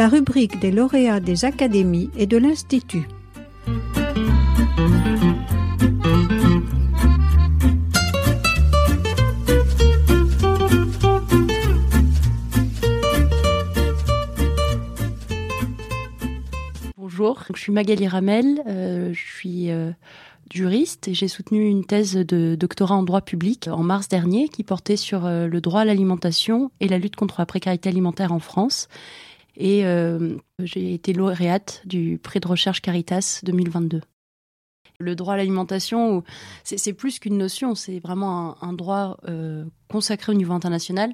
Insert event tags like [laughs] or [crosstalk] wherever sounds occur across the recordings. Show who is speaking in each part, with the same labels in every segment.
Speaker 1: la rubrique des lauréats des académies et de l'Institut.
Speaker 2: Bonjour, je suis Magali Ramel, euh, je suis euh, juriste et j'ai soutenu une thèse de doctorat en droit public en mars dernier qui portait sur euh, le droit à l'alimentation et la lutte contre la précarité alimentaire en France. Et j'ai été lauréate du prix de recherche Caritas 2022. Le droit à l'alimentation, c'est plus qu'une notion, c'est vraiment un, droit consacré au niveau international.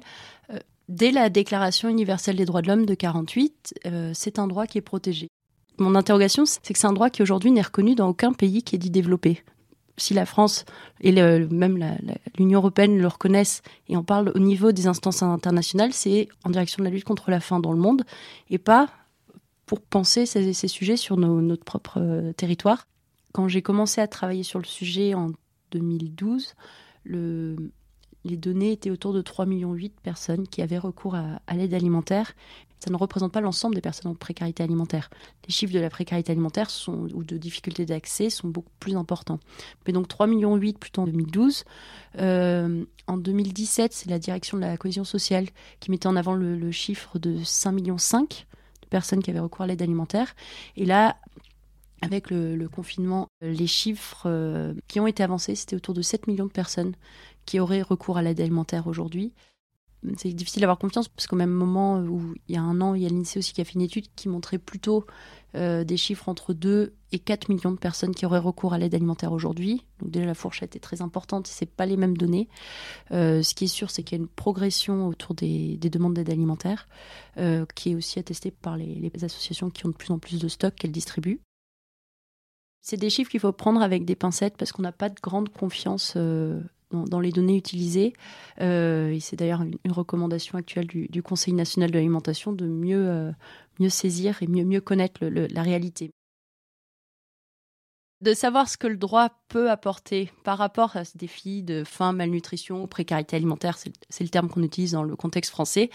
Speaker 2: Dès la Déclaration universelle des droits de l'homme de 48, c'est un droit qui est protégé. Mon interrogation, c'est que c'est un droit qui aujourd'hui n'est reconnu dans aucun pays qui est dit développé. Si la France et même l'Union européenne le reconnaissent et en parlent au niveau des instances internationales, c'est en direction de la lutte contre la faim dans le monde et pas pour penser ces, sujets sur notre propre euh, territoire. Quand j'ai commencé à travailler sur le sujet en 2012, le, les données étaient autour de 3,8 millions de personnes qui avaient recours à, l'aide alimentaire. Ça ne représente pas l'ensemble des personnes en précarité alimentaire. Les chiffres de la précarité alimentaire ou de difficultés d'accès sont beaucoup plus importants. Mais donc 3,8 millions plutôt en 2012. Euh, en 2017, c'est la direction de la cohésion sociale qui mettait en avant le, chiffre de 5,5 millions de personnes qui avaient recours à l'aide alimentaire. Et là, avec le, confinement, les chiffres euh, qui ont été avancés, c'était autour de 7 millions de personnes qui auraient recours à l'aide alimentaire aujourd'hui. C'est difficile d'avoir confiance parce qu'au même moment où il y a un an, il y a l'INSEE aussi qui a fait une étude qui montrait plutôt euh, des chiffres entre 2 et 4 millions de personnes qui auraient recours à l'aide alimentaire aujourd'hui. Donc déjà la fourchette est très importante c'est pas les mêmes données. Euh, ce qui est sûr, c'est qu'il y a une progression autour des, demandes d'aide alimentaire euh, qui est aussi attestée par les, associations qui ont de plus en plus de stocks qu'elles distribuent. C'est des chiffres qu'il faut prendre avec des pincettes parce qu'on n'a pas de grande confiance dans, les données utilisées. Euh, c'est d'ailleurs une, recommandation actuelle du, Conseil national de l'alimentation de mieux, euh, saisir et mieux, connaître la réalité. De savoir ce que le droit peut apporter par rapport à ce défi de faim, malnutrition, précarité alimentaire, c'est le terme qu'on utilise dans le contexte français.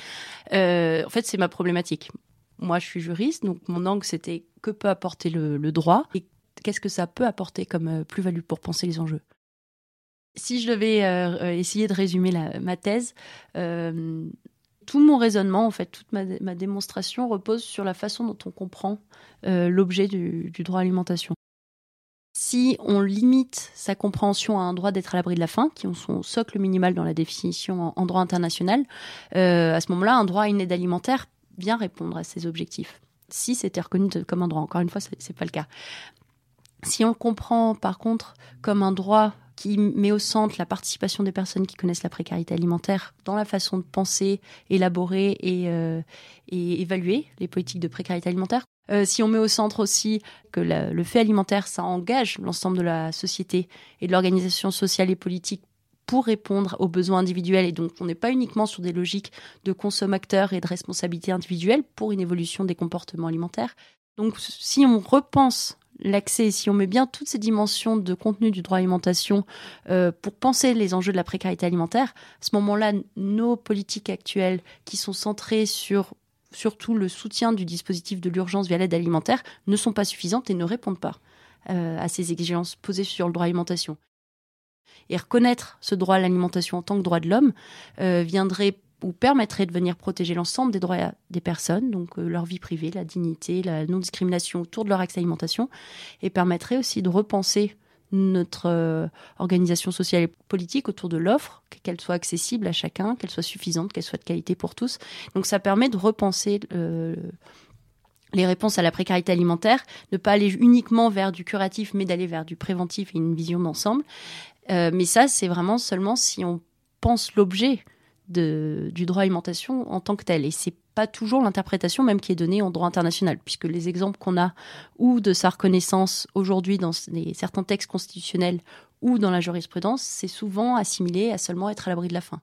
Speaker 2: Euh, en fait, c'est ma problématique. Moi, je suis juriste, donc mon angle, c'était que peut apporter le droit et qu'est-ce que ça peut apporter comme plus-value pour penser les enjeux? Si je devais euh, euh, essayer de résumer ma thèse, euh, tout mon raisonnement, en fait, toute ma, démonstration repose sur la façon dont on comprend l'objet du, droit à l'alimentation. Si on limite sa compréhension à un droit d'être à l'abri de la faim, qui ont son socle minimal dans la définition en, droit international, à ce moment-là, un droit à une aide alimentaire vient répondre à ces objectifs. Si c'était reconnu comme un droit, encore une fois, ce n'est pas le cas. Si on comprend par contre comme un droit qui met au centre la participation des personnes qui connaissent la précarité alimentaire dans la façon de penser, élaborer et, euh, évaluer les politiques de précarité alimentaire. Euh, si on met au centre aussi que le fait alimentaire, ça engage l'ensemble de la société et de l'organisation sociale et politique pour répondre aux besoins individuels. Et donc, on n'est pas uniquement sur des logiques de consommateurs et de responsabilité individuelle pour une évolution des comportements alimentaires. Donc, si on repense l'accès, si on met bien toutes ces dimensions de contenu du droit à l'alimentation euh, pour penser les enjeux de la précarité alimentaire, à ce moment-là, nos politiques actuelles qui sont centrées sur surtout le soutien du dispositif de l'urgence via l'aide alimentaire ne sont pas suffisantes et ne répondent pas euh, à ces exigences posées sur le droit à l'alimentation. Et reconnaître ce droit à l'alimentation en tant que droit de l'homme euh, viendrait ou permettrait de venir protéger l'ensemble des droits des personnes, donc euh, leur vie privée, la dignité, la non-discrimination autour de leur accès à l'alimentation, et permettrait aussi de repenser notre euh, organisation sociale et politique autour de l'offre, qu'elle soit accessible à chacun, qu'elle soit suffisante, qu'elle soit de qualité pour tous. Donc ça permet de repenser euh, les réponses à la précarité alimentaire, ne pas aller uniquement vers du curatif, mais d'aller vers du préventif et une vision d'ensemble. mais ça, c'est vraiment seulement si on pense l'objet du droit à l'alimentation en tant que tel. Et c'est pas toujours l'interprétation même qui est donnée en droit international, puisque les exemples qu'on a ou de sa reconnaissance aujourd'hui dans certains textes constitutionnels ou dans la jurisprudence, c'est souvent assimilé à seulement être à l'abri de la faim.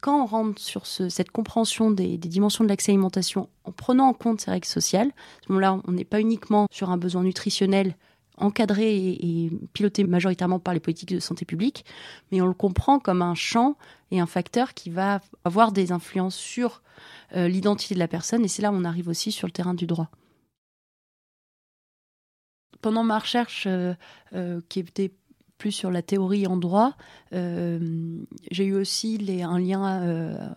Speaker 2: Quand on rentre sur cette compréhension des, des dimensions de l'accès à l'alimentation en prenant en compte ces règles sociales, à ce moment-là, on n'est pas uniquement sur un besoin nutritionnel encadré et, piloté majoritairement par les politiques de santé publique, mais on le comprend comme un champ et un facteur qui va avoir des influences sur euh, l'identité de la personne, et c'est là où on arrive aussi sur le terrain du droit. Pendant ma recherche, euh, euh, qui était plus sur la théorie en droit, j'ai eu aussi un lien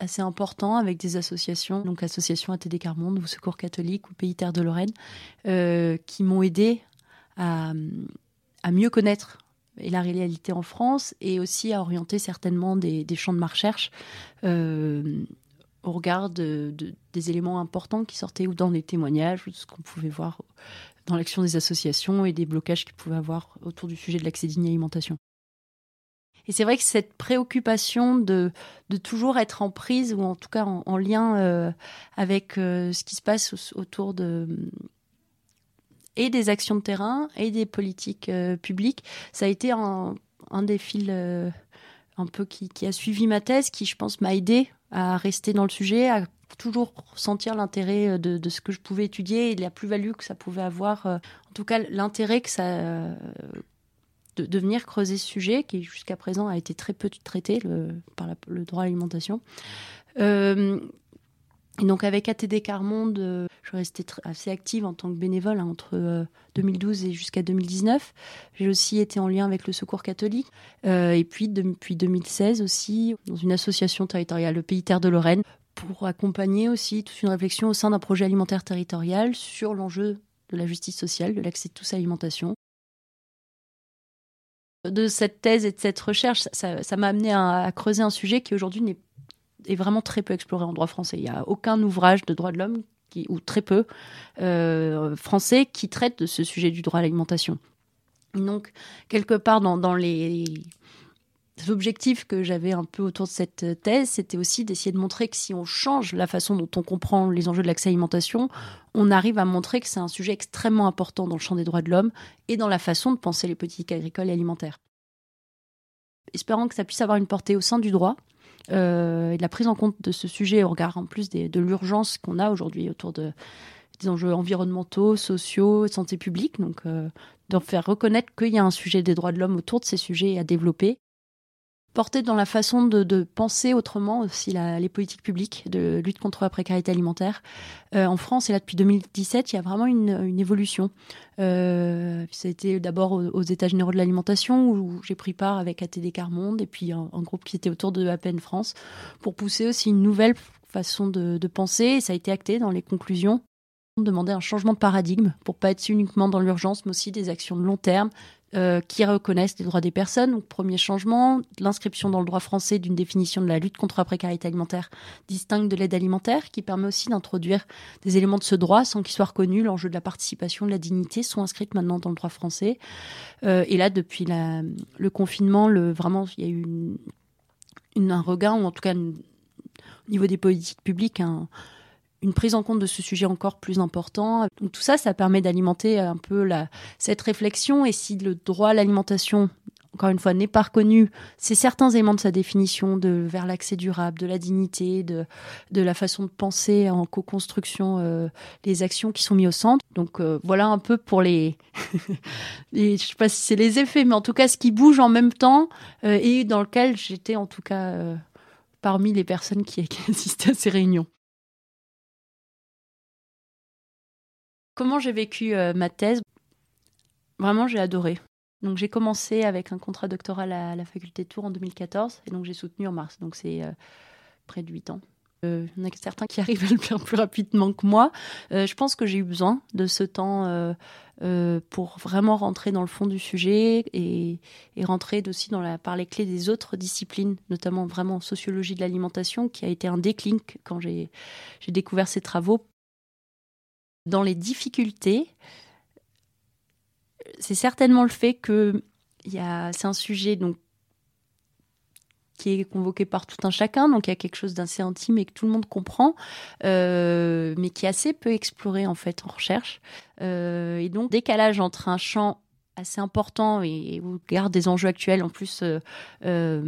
Speaker 2: assez important avec des associations, donc l'association ATD Carmonde ou Secours catholique ou Pays Terre de Lorraine, euh, qui m'ont aidé à, mieux connaître la réalité en France et aussi à orienter certainement des, champs de ma recherche euh, au regard de, des éléments importants qui sortaient ou dans les témoignages ou ce qu'on pouvait voir dans l'action des associations et des blocages qu'ils pouvaient avoir autour du sujet de l'accès digne à l'alimentation. Et c'est vrai que cette préoccupation de, toujours être en prise, ou en tout cas en, lien euh, avec euh, ce qui se passe autour de et des actions de terrain et des politiques euh, publiques, ça a été un, un des fils un peu qui, qui, a suivi ma thèse, qui je pense m'a aidé à rester dans le sujet, à toujours sentir l'intérêt de, de, ce que je pouvais étudier et la plus-value que ça pouvait avoir, en tout cas l'intérêt que ça de, venir creuser ce sujet qui jusqu'à présent a été très peu traité par le droit à l'alimentation. Euh, et donc avec ATD Carmonde, euh, je restais assez active en tant que bénévole hein, entre 2012 euh, et jusqu'à 2019. J'ai aussi été en lien avec le Secours catholique. et puis depuis 2016 aussi, dans une association territoriale, le Pays Terre de Lorraine, pour accompagner aussi toute une réflexion au sein d'un projet alimentaire territorial sur l'enjeu de la justice sociale, de l'accès de tous à l'alimentation de cette thèse et de cette recherche, ça m'a amené à, creuser un sujet qui aujourd'hui est, vraiment très peu exploré en droit français. Il n'y a aucun ouvrage de droit de l'homme, ou très peu, euh, français qui traite de ce sujet du droit à l'alimentation. Donc, quelque part dans, les objectifs que j'avais un peu autour de cette thèse, c'était aussi d'essayer de montrer que si on change la façon dont on comprend les enjeux de l'accès à l'alimentation, on arrive à montrer que c'est un sujet extrêmement important dans le champ des droits de l'homme et dans la façon de penser les politiques agricoles et alimentaires. Espérant que ça puisse avoir une portée au sein du droit euh, et de la prise en compte de ce sujet au regard en plus de l'urgence qu'on a aujourd'hui autour de, des enjeux environnementaux, sociaux, santé publique, donc euh, d'en faire reconnaître qu'il y a un sujet des droits de l'homme autour de ces sujets à développer porter dans la façon de, penser autrement aussi les politiques publiques de lutte contre la précarité alimentaire. Euh, en France, et là depuis 2017, il y a vraiment une, évolution. Euh, ça a été d'abord aux, États généraux de l'alimentation où j'ai pris part avec ATD Carmonde et puis un, groupe qui était autour de APN France pour pousser aussi une nouvelle façon de, penser. Ça a été acté dans les conclusions demander un changement de paradigme pour pas être uniquement dans l'urgence, mais aussi des actions de long terme, euh, qui reconnaissent les droits des personnes. Donc, premier changement, l'inscription dans le droit français d'une définition de la lutte contre la précarité alimentaire distincte de l'aide alimentaire, qui permet aussi d'introduire des éléments de ce droit sans qu'ils soient reconnus. L'enjeu de la participation, de la dignité sont inscrits maintenant dans le droit français. Euh, et là, depuis le confinement, vraiment, il y a eu un regain, ou en tout cas, au niveau des politiques publiques, un une prise en compte de ce sujet encore plus important. Donc tout ça, ça permet d'alimenter un peu la, cette réflexion. Et si le droit à l'alimentation, encore une fois, n'est pas reconnu, c'est certains éléments de sa définition de vers l'accès durable, de la dignité, de, de la façon de penser en co-construction euh, les actions qui sont mises au centre. Donc euh, voilà un peu pour les, [laughs] je sais pas si c'est les effets, mais en tout cas ce qui bouge en même temps euh, et dans lequel j'étais en tout cas parmi les personnes qui, [laughs] qui assistaient à ces réunions. Comment j'ai vécu euh, ma thèse Vraiment, j'ai adoré. Donc j'ai commencé avec un contrat doctoral à la faculté de Tours en 2014 et donc j'ai soutenu en mars. Donc c'est euh, près de 8 ans. Euh, il y en a certains qui [laughs] arrivent à le faire plus rapidement que moi. je pense que j'ai eu besoin de ce temps pour vraiment rentrer dans le fond du sujet et, rentrer aussi dans la, par les clés des autres disciplines, notamment vraiment sociologie de l'alimentation, qui a été un déclic quand j'ai découvert ces travaux dans les difficultés, c'est certainement le fait que c'est un sujet donc qui est convoqué par tout un chacun, donc il y a quelque chose d'assez intime et que tout le monde comprend, euh, mais qui est assez peu exploré en fait en recherche. Euh, et donc décalage entre un champ assez important et, au regard des enjeux actuels en plus euh,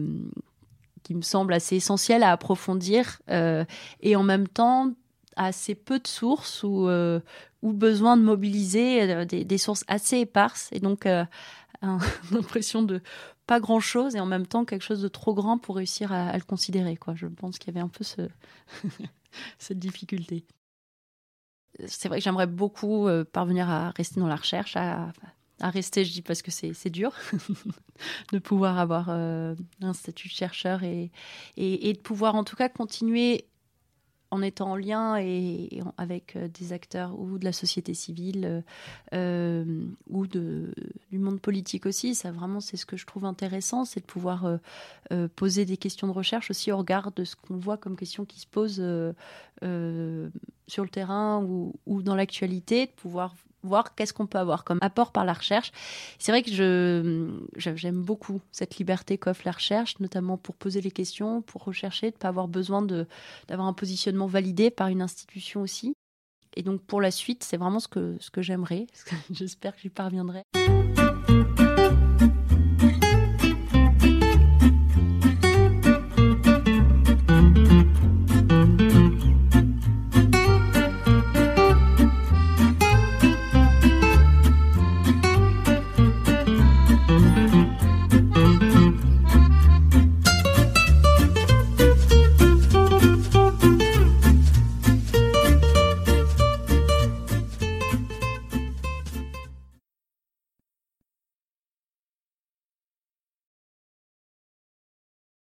Speaker 2: qui me semble assez essentiel à approfondir, et en même temps assez peu de sources ou, ou besoin de mobiliser des, sources assez éparses et donc l'impression [laughs] de pas grand chose et en même temps quelque chose de trop grand pour réussir à, le considérer. Quoi. Je pense qu'il y avait un peu ce [laughs] cette difficulté. C'est vrai que j'aimerais beaucoup parvenir à rester dans la recherche, à, rester, je dis parce que c'est dur [laughs] de pouvoir avoir euh, un statut de chercheur et, et, de pouvoir en tout cas continuer en étant en lien et, avec euh, des acteurs ou de la société civile euh, ou de, du monde politique aussi. Ça vraiment, c'est ce que je trouve intéressant, c'est de pouvoir poser des questions de recherche aussi au regard de ce qu'on voit comme questions qui se posent sur le terrain ou, ou dans l'actualité, de pouvoir voir qu'est-ce qu'on peut avoir comme apport par la recherche. C'est vrai que je, j'aime beaucoup cette liberté qu'offre la recherche, notamment pour poser les questions, pour rechercher, de ne pas avoir besoin de, d'avoir un positionnement validé par une institution aussi. Et donc pour la suite, c'est vraiment ce que, ce que j'aimerais. [laughs] J'espère que j'y parviendrai.